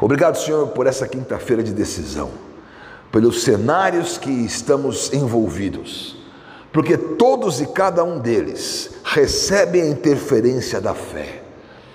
Obrigado, Senhor, por essa quinta-feira de decisão, pelos cenários que estamos envolvidos, porque todos e cada um deles recebem a interferência da fé,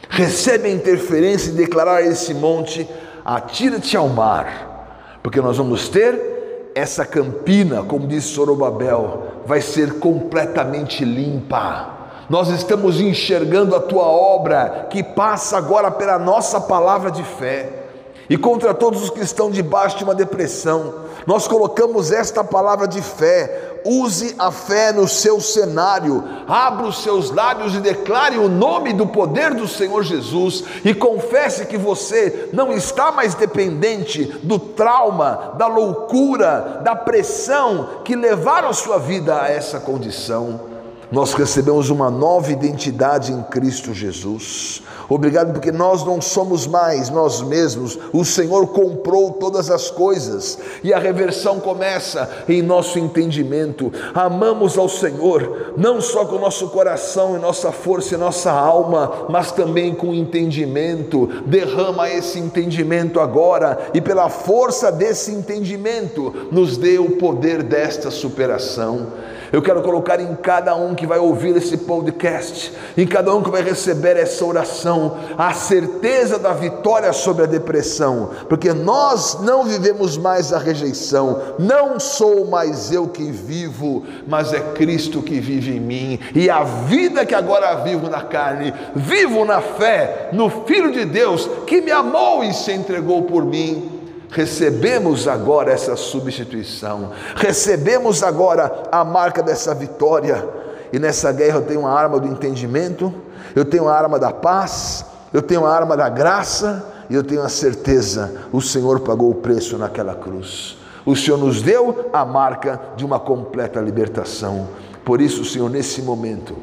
recebem a interferência de declarar esse monte: atira-te ao mar, porque nós vamos ter essa campina, como disse Sorobabel, vai ser completamente limpa nós estamos enxergando a tua obra que passa agora pela nossa palavra de fé. E contra todos os que estão debaixo de uma depressão, nós colocamos esta palavra de fé. Use a fé no seu cenário, abra os seus lábios e declare o nome do poder do Senhor Jesus e confesse que você não está mais dependente do trauma, da loucura, da pressão que levaram a sua vida a essa condição nós recebemos uma nova identidade em Cristo Jesus. Obrigado porque nós não somos mais nós mesmos, o Senhor comprou todas as coisas e a reversão começa em nosso entendimento. Amamos ao Senhor, não só com nosso coração e nossa força e nossa alma, mas também com entendimento. Derrama esse entendimento agora e pela força desse entendimento, nos dê o poder desta superação. Eu quero colocar em cada um que vai ouvir esse podcast, em cada um que vai receber essa oração, a certeza da vitória sobre a depressão, porque nós não vivemos mais a rejeição, não sou mais eu que vivo, mas é Cristo que vive em mim, e a vida que agora vivo na carne, vivo na fé, no Filho de Deus que me amou e se entregou por mim recebemos agora essa substituição, recebemos agora a marca dessa vitória. E nessa guerra eu tenho a arma do entendimento, eu tenho a arma da paz, eu tenho a arma da graça e eu tenho a certeza: o Senhor pagou o preço naquela cruz. O Senhor nos deu a marca de uma completa libertação. Por isso, Senhor, nesse momento,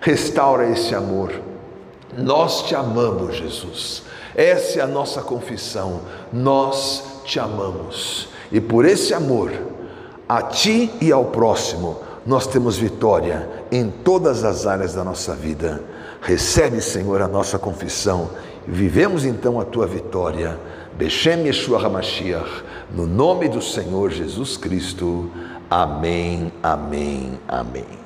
restaura esse amor. Nós te amamos, Jesus. Essa é a nossa confissão. Nós te amamos. E por esse amor, a ti e ao próximo, nós temos vitória em todas as áreas da nossa vida. Recebe, Senhor, a nossa confissão. Vivemos então a tua vitória. Bechem Yeshua HaMashiach, no nome do Senhor Jesus Cristo. Amém, amém, amém.